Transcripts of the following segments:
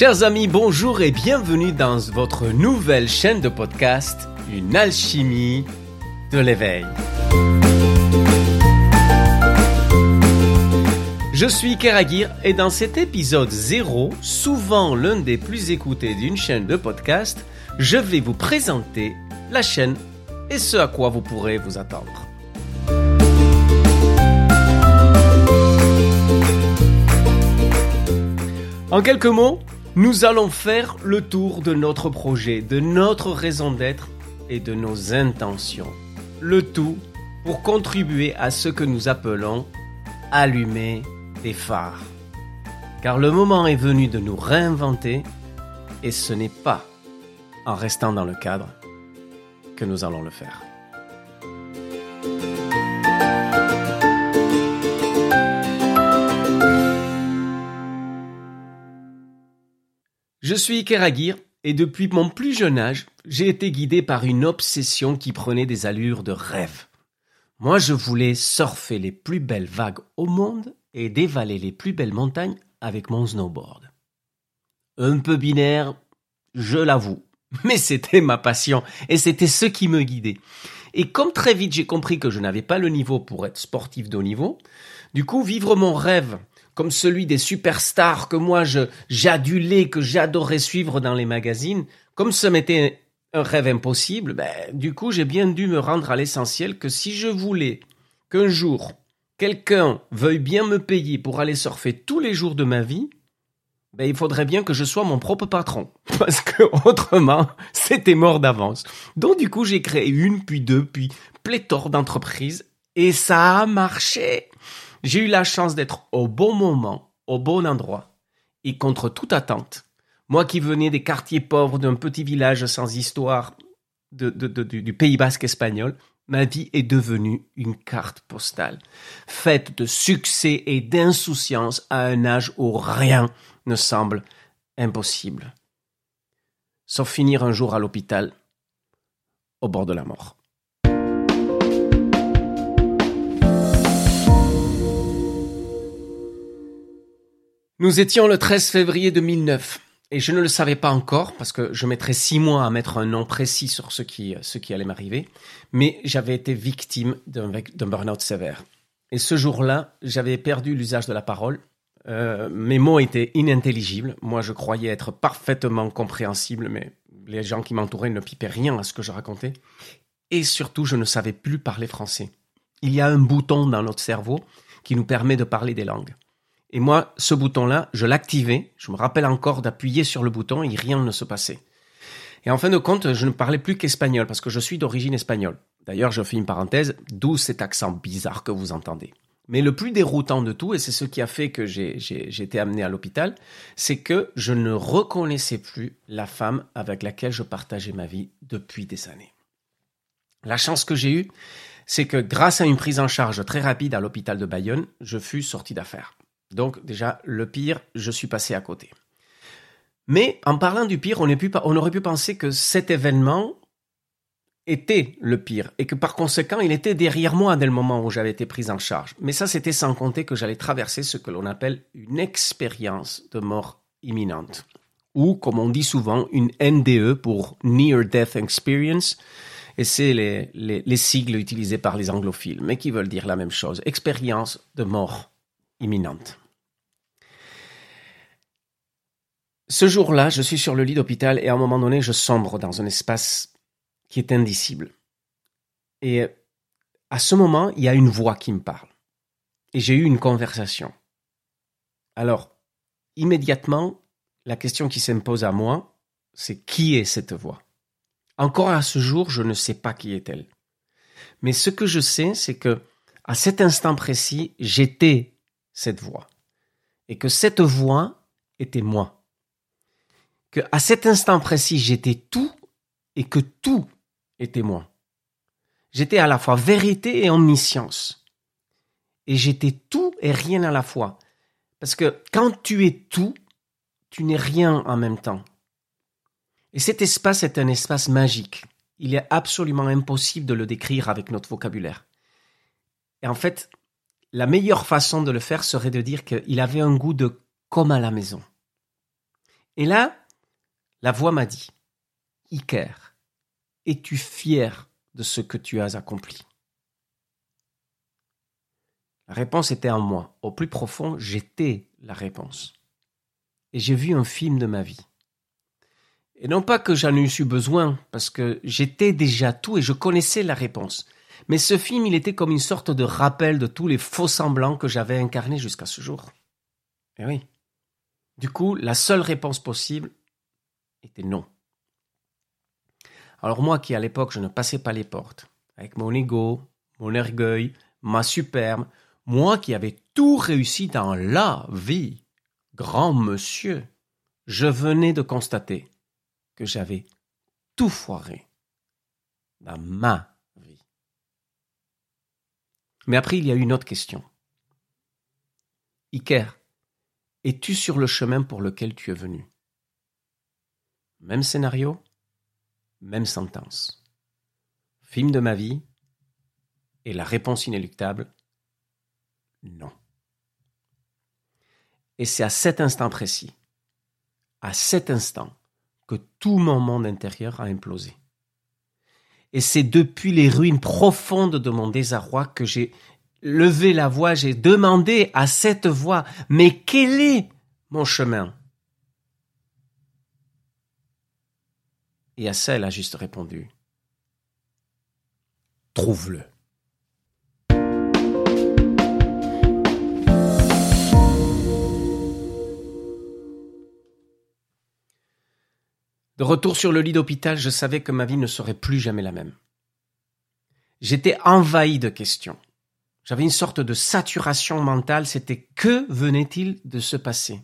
Chers amis, bonjour et bienvenue dans votre nouvelle chaîne de podcast, Une alchimie de l'éveil. Je suis Keragir et dans cet épisode 0, souvent l'un des plus écoutés d'une chaîne de podcast, je vais vous présenter la chaîne et ce à quoi vous pourrez vous attendre. En quelques mots, nous allons faire le tour de notre projet, de notre raison d'être et de nos intentions. Le tout pour contribuer à ce que nous appelons allumer des phares. Car le moment est venu de nous réinventer et ce n'est pas en restant dans le cadre que nous allons le faire. Je suis Keragir et depuis mon plus jeune âge, j'ai été guidé par une obsession qui prenait des allures de rêve. Moi, je voulais surfer les plus belles vagues au monde et dévaler les plus belles montagnes avec mon snowboard. Un peu binaire, je l'avoue, mais c'était ma passion et c'était ce qui me guidait. Et comme très vite j'ai compris que je n'avais pas le niveau pour être sportif de haut niveau, du coup vivre mon rêve comme celui des superstars que moi j'adulais, que j'adorais suivre dans les magazines, comme ce m'était un rêve impossible, ben, du coup j'ai bien dû me rendre à l'essentiel que si je voulais qu'un jour quelqu'un veuille bien me payer pour aller surfer tous les jours de ma vie, ben, il faudrait bien que je sois mon propre patron. Parce que autrement, c'était mort d'avance. Donc du coup, j'ai créé une, puis deux, puis pléthore d'entreprises. Et ça a marché. J'ai eu la chance d'être au bon moment, au bon endroit, et contre toute attente. Moi qui venais des quartiers pauvres d'un petit village sans histoire du, Pays basque espagnol, ma vie est devenue une carte postale, faite de succès et d'insouciance à un âge où rien ne semble impossible. Sauf finir un jour à l'hôpital, au bord de la mort. Nous étions le 13 février 2009 et je ne le savais pas encore parce que je mettrais six mois à mettre un nom précis sur ce qui, ce qui allait m'arriver, mais j'avais été victime d'un burn-out sévère. Et ce jour-là, j'avais perdu l'usage de la parole. Euh, mes mots étaient inintelligibles. Moi, je croyais être parfaitement compréhensible, mais les gens qui m'entouraient ne pipaient rien à ce que je racontais. Et surtout, je ne savais plus parler français. Il y a un bouton dans notre cerveau qui nous permet de parler des langues. Et moi, ce bouton-là, je l'activais. Je me rappelle encore d'appuyer sur le bouton et rien ne se passait. Et en fin de compte, je ne parlais plus qu'espagnol parce que je suis d'origine espagnole. D'ailleurs, je fais une parenthèse, d'où cet accent bizarre que vous entendez. Mais le plus déroutant de tout, et c'est ce qui a fait que j'ai été amené à l'hôpital, c'est que je ne reconnaissais plus la femme avec laquelle je partageais ma vie depuis des années. La chance que j'ai eue, c'est que grâce à une prise en charge très rapide à l'hôpital de Bayonne, je fus sorti d'affaires. Donc déjà, le pire, je suis passé à côté. Mais en parlant du pire, on, aurait pu penser que cet événement était le pire et que par conséquent, il était derrière moi dès le moment où j'avais été pris en charge. Mais ça, c'était sans compter que j'allais traverser ce que l'on appelle une expérience de mort imminente ou, comme on dit souvent, une NDE pour Near Death Experience. Et c'est les, les sigles utilisés par les anglophiles, mais qui veulent dire la même chose. Expérience de mort imminente. Ce jour-là, je suis sur le lit d'hôpital et à un moment donné, je sombre dans un espace qui est indicible. Et à ce moment, il y a une voix qui me parle. Et j'ai eu une conversation. Alors, immédiatement, la question qui s'impose à moi, c'est qui est cette voix? Encore à ce jour, je ne sais pas qui est-elle. Mais ce que je sais, c'est que à cet instant précis, j'étais cette voix. Et que cette voix était moi que à cet instant précis, j'étais tout et que tout était moi. J'étais à la fois vérité et omniscience. Et j'étais tout et rien à la fois. Parce que quand tu es tout, tu n'es rien en même temps. Et cet espace est un espace magique. Il est absolument impossible de le décrire avec notre vocabulaire. Et en fait, la meilleure façon de le faire serait de dire qu'il avait un goût de comme à la maison. Et là, la voix m'a dit, Iker, es-tu fier de ce que tu as accompli? La réponse était en moi. Au plus profond, j'étais la réponse. Et j'ai vu un film de ma vie. Et non pas que j'en eusse eu besoin, parce que j'étais déjà tout et je connaissais la réponse. Mais ce film, il était comme une sorte de rappel de tous les faux semblants que j'avais incarnés jusqu'à ce jour. Et oui. Du coup, la seule réponse possible était non. Alors moi qui à l'époque je ne passais pas les portes, avec mon ego, mon orgueil, ma superbe, moi qui avais tout réussi dans la vie, grand monsieur, je venais de constater que j'avais tout foiré dans ma vie. Mais après, il y a une autre question. Iker, es-tu sur le chemin pour lequel tu es venu? Même scénario, même sentence. Film de ma vie, et la réponse inéluctable, non. Et c'est à cet instant précis, à cet instant, que tout mon monde intérieur a implosé. Et c'est depuis les ruines profondes de mon désarroi que j'ai levé la voix, j'ai demandé à cette voix, mais quel est mon chemin? Et à ça, elle a juste répondu, trouve-le. De retour sur le lit d'hôpital, je savais que ma vie ne serait plus jamais la même. J'étais envahi de questions. J'avais une sorte de saturation mentale, c'était que venait-il de se passer?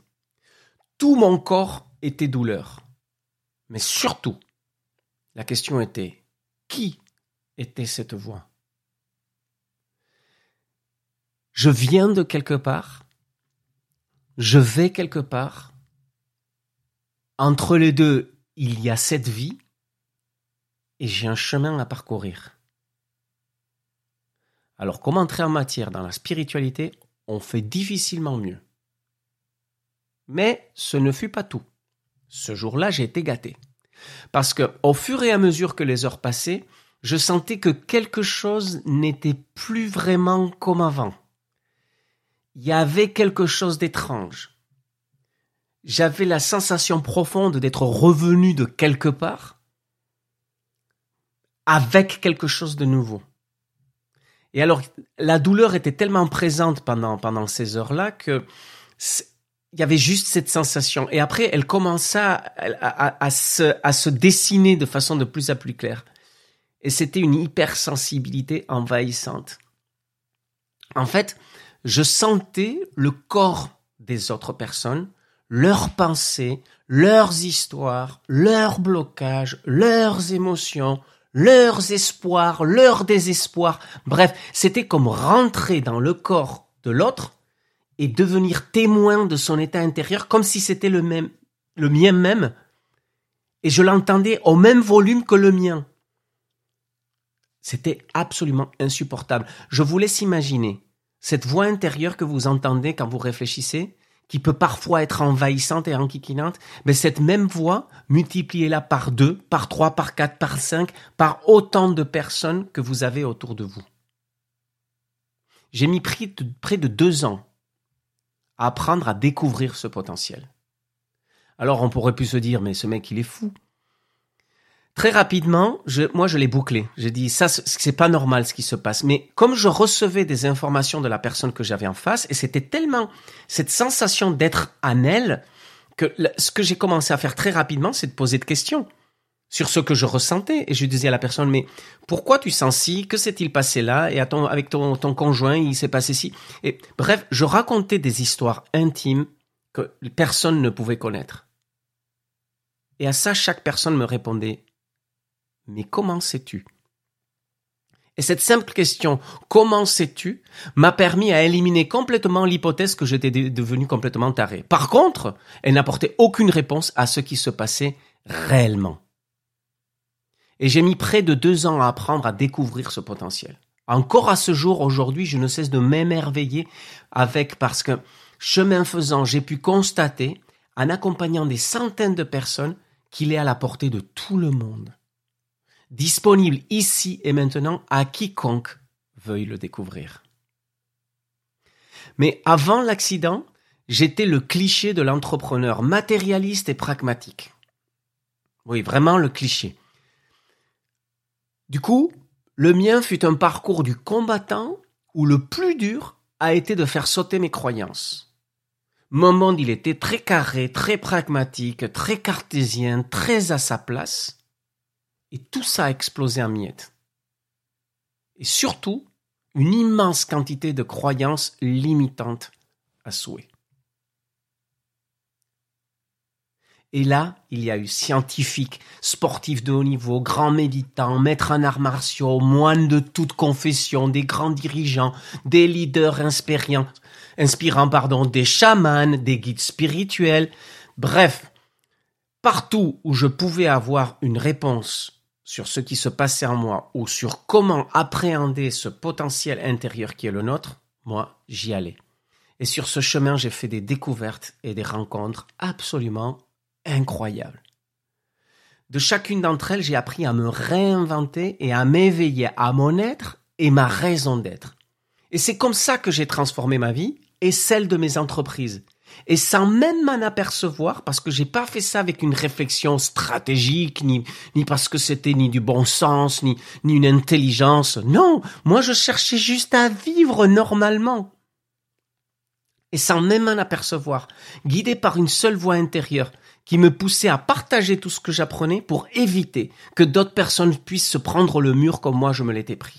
Tout mon corps était douleur. Mais surtout, la question était, qui était cette voix? Je viens de quelque part, je vais quelque part, entre les deux, il y a cette vie et j'ai un chemin à parcourir. Alors, comme entrer en matière dans la spiritualité, on fait difficilement mieux. Mais ce ne fut pas tout. Ce jour-là, j'ai été gâté. Parce que, au fur et à mesure que les heures passaient, je sentais que quelque chose n'était plus vraiment comme avant. Il y avait quelque chose d'étrange j'avais la sensation profonde d'être revenu de quelque part avec quelque chose de nouveau. Et alors, la douleur était tellement présente pendant, pendant ces heures-là que il y avait juste cette sensation. Et après, elle commença à, se dessiner de façon de plus en plus claire. Et c'était une hypersensibilité envahissante. En fait, je sentais le corps des autres personnes leurs pensées, leurs histoires, leurs blocages, leurs émotions, leurs espoirs, leurs désespoirs. Bref, c'était comme rentrer dans le corps de l'autre et devenir témoin de son état intérieur comme si c'était le même, le mien même. Et je l'entendais au même volume que le mien. C'était absolument insupportable. Je vous laisse imaginer cette voix intérieure que vous entendez quand vous réfléchissez qui peut parfois être envahissante et enquiquinante, mais cette même voix, multipliez-la par deux, par trois, par quatre, par cinq, par autant de personnes que vous avez autour de vous. J'ai mis près de deux ans à apprendre à découvrir ce potentiel. Alors on pourrait plus se dire, mais ce mec il est fou. Très rapidement, moi je l'ai bouclé. J'ai dit ça, c'est pas normal ce qui se passe. Mais comme je recevais des informations de la personne que j'avais en face, et c'était tellement cette sensation d'être en elle que ce que j'ai commencé à faire très rapidement, c'est de poser de questions sur ce que je ressentais. Et je disais à la personne, mais pourquoi tu sens si? Que s'est-il passé là? Et avec ton, ton conjoint, il s'est passé si? Et bref, je racontais des histoires intimes que personne ne pouvait connaître. Et à ça, chaque personne me répondait mais comment sais-tu? Et cette simple question, comment sais-tu, m'a permis à éliminer complètement l'hypothèse que j'étais devenu complètement taré. Par contre, elle n'apportait aucune réponse à ce qui se passait réellement. Et j'ai mis près de deux ans à apprendre à découvrir ce potentiel. Encore à ce jour, aujourd'hui, je ne cesse de m'émerveiller avec parce que chemin faisant, j'ai pu constater en accompagnant des centaines de personnes qu'il est à la portée de tout le monde. Disponible ici et maintenant à quiconque veuille le découvrir. Mais avant l'accident, j'étais le cliché de l'entrepreneur matérialiste et pragmatique. Oui, vraiment le cliché. Du coup, le mien fut un parcours du combattant où le plus dur a été de faire sauter mes croyances. Mon monde, il était très carré, très pragmatique, très cartésien, très à sa place. Et tout ça a explosé en miettes. Et surtout, une immense quantité de croyances limitantes à souhait. Et là, il y a eu scientifiques, sportifs de haut niveau, grands méditants, maîtres en arts martiaux, moines de toute confession, des grands dirigeants, des leaders inspirants, inspirants pardon, des chamans, des guides spirituels. Bref, partout où je pouvais avoir une réponse sur ce qui se passait en moi ou sur comment appréhender ce potentiel intérieur qui est le nôtre, moi, j'y allais. Et sur ce chemin, j'ai fait des découvertes et des rencontres absolument incroyable. De chacune d'entre elles, j'ai appris à me réinventer et à m'éveiller à mon être et ma raison d'être. Et c'est comme ça que j'ai transformé ma vie et celle de mes entreprises. Et sans même m'en apercevoir, parce que j'ai pas fait ça avec une réflexion stratégique, ni, ni parce que c'était ni du bon sens, ni, ni une intelligence. Non, moi je cherchais juste à vivre normalement. Et sans même m'en apercevoir, guidé par une seule voix intérieure, qui me poussait à partager tout ce que j'apprenais pour éviter que d'autres personnes puissent se prendre le mur comme moi je me l'étais pris.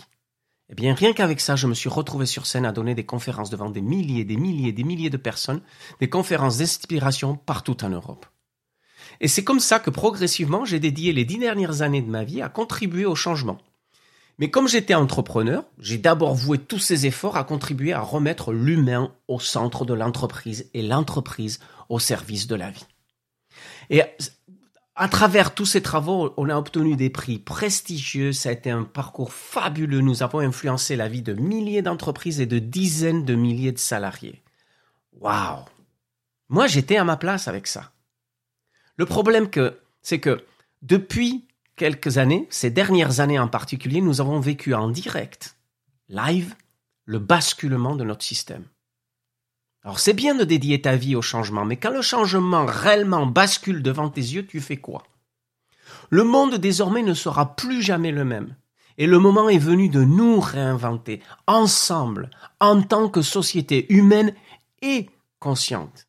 Eh bien, rien qu'avec ça, je me suis retrouvé sur scène à donner des conférences devant des milliers, des milliers, des milliers de personnes, des conférences d'inspiration partout en Europe. Et c'est comme ça que progressivement, j'ai dédié les dix dernières années de ma vie à contribuer au changement. Mais comme j'étais entrepreneur, j'ai d'abord voué tous ces efforts à contribuer à remettre l'humain au centre de l'entreprise et l'entreprise au service de la vie. Et à travers tous ces travaux, on a obtenu des prix prestigieux. Ça a été un parcours fabuleux. Nous avons influencé la vie de milliers d'entreprises et de dizaines de milliers de salariés. Waouh! Moi, j'étais à ma place avec ça. Le problème que, c'est que depuis quelques années, ces dernières années en particulier, nous avons vécu en direct, live, le basculement de notre système. Alors c'est bien de dédier ta vie au changement, mais quand le changement réellement bascule devant tes yeux, tu fais quoi? Le monde désormais ne sera plus jamais le même. Et le moment est venu de nous réinventer, ensemble, en tant que société humaine et consciente.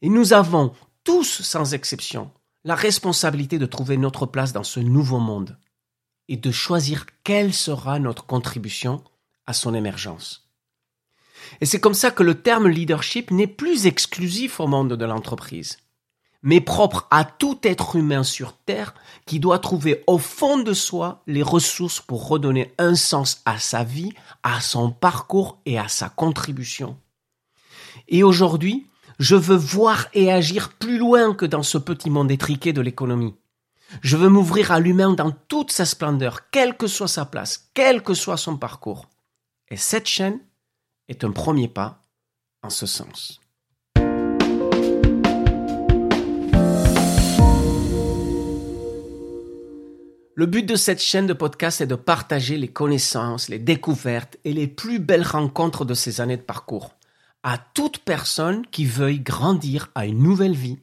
Et nous avons tous, sans exception, la responsabilité de trouver notre place dans ce nouveau monde et de choisir quelle sera notre contribution à son émergence. Et c'est comme ça que le terme leadership n'est plus exclusif au monde de l'entreprise, mais propre à tout être humain sur Terre qui doit trouver au fond de soi les ressources pour redonner un sens à sa vie, à son parcours et à sa contribution. Et aujourd'hui, je veux voir et agir plus loin que dans ce petit monde étriqué de l'économie. Je veux m'ouvrir à l'humain dans toute sa splendeur, quelle que soit sa place, quel que soit son parcours. Et cette chaîne, est un premier pas en ce sens. Le but de cette chaîne de podcast est de partager les connaissances, les découvertes et les plus belles rencontres de ces années de parcours à toute personne qui veuille grandir à une nouvelle vie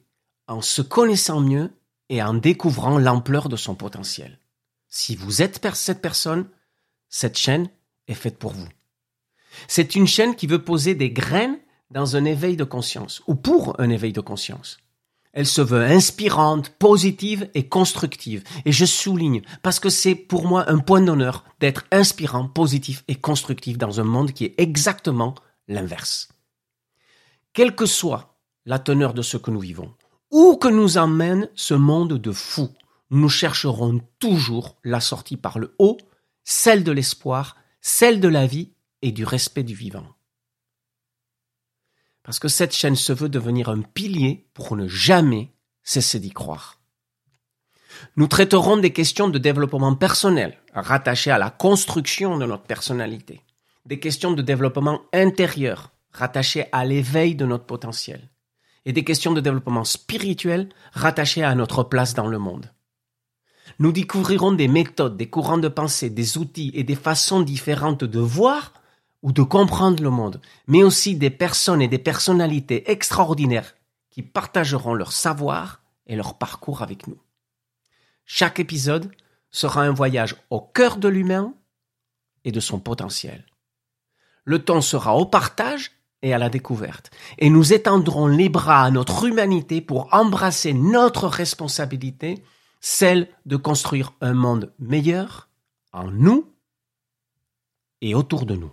en se connaissant mieux et en découvrant l'ampleur de son potentiel. Si vous êtes cette personne, cette chaîne est faite pour vous. C'est une chaîne qui veut poser des graines dans un éveil de conscience, ou pour un éveil de conscience. Elle se veut inspirante, positive et constructive. Et je souligne, parce que c'est pour moi un point d'honneur d'être inspirant, positif et constructif dans un monde qui est exactement l'inverse. Quelle que soit la teneur de ce que nous vivons, où que nous emmène ce monde de fous, nous chercherons toujours la sortie par le haut, celle de l'espoir, celle de la vie et du respect du vivant. Parce que cette chaîne se veut devenir un pilier pour ne jamais cesser d'y croire. Nous traiterons des questions de développement personnel rattachées à la construction de notre personnalité, des questions de développement intérieur rattachées à l'éveil de notre potentiel, et des questions de développement spirituel rattachées à notre place dans le monde. Nous découvrirons des méthodes, des courants de pensée, des outils et des façons différentes de voir ou de comprendre le monde, mais aussi des personnes et des personnalités extraordinaires qui partageront leur savoir et leur parcours avec nous. Chaque épisode sera un voyage au cœur de l'humain et de son potentiel. Le temps sera au partage et à la découverte, et nous étendrons les bras à notre humanité pour embrasser notre responsabilité, celle de construire un monde meilleur en nous et autour de nous.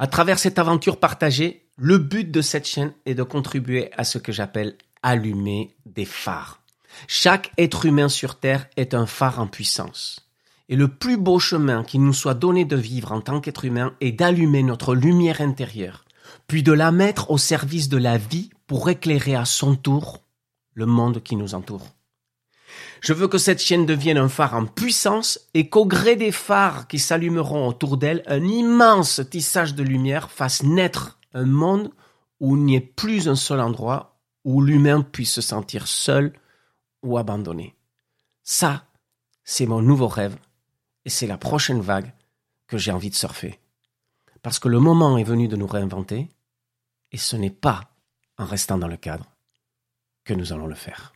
À travers cette aventure partagée, le but de cette chaîne est de contribuer à ce que j'appelle allumer des phares. Chaque être humain sur Terre est un phare en puissance. Et le plus beau chemin qui nous soit donné de vivre en tant qu'être humain est d'allumer notre lumière intérieure, puis de la mettre au service de la vie pour éclairer à son tour le monde qui nous entoure. Je veux que cette chaîne devienne un phare en puissance et qu'au gré des phares qui s'allumeront autour d'elle, un immense tissage de lumière fasse naître un monde où il n'y ait plus un seul endroit où l'humain puisse se sentir seul ou abandonné. Ça, c'est mon nouveau rêve et c'est la prochaine vague que j'ai envie de surfer. Parce que le moment est venu de nous réinventer et ce n'est pas en restant dans le cadre que nous allons le faire.